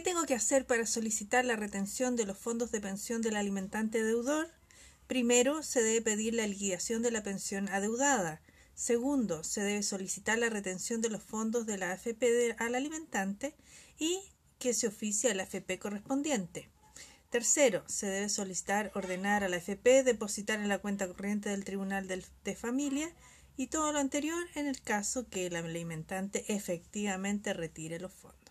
¿Qué tengo que hacer para solicitar la retención de los fondos de pensión del alimentante deudor? Primero, se debe pedir la liquidación de la pensión adeudada. Segundo, se debe solicitar la retención de los fondos de la AFP al alimentante y que se oficie a la AFP correspondiente. Tercero, se debe solicitar ordenar a la AFP depositar en la cuenta corriente del Tribunal de Familia y todo lo anterior en el caso que el alimentante efectivamente retire los fondos.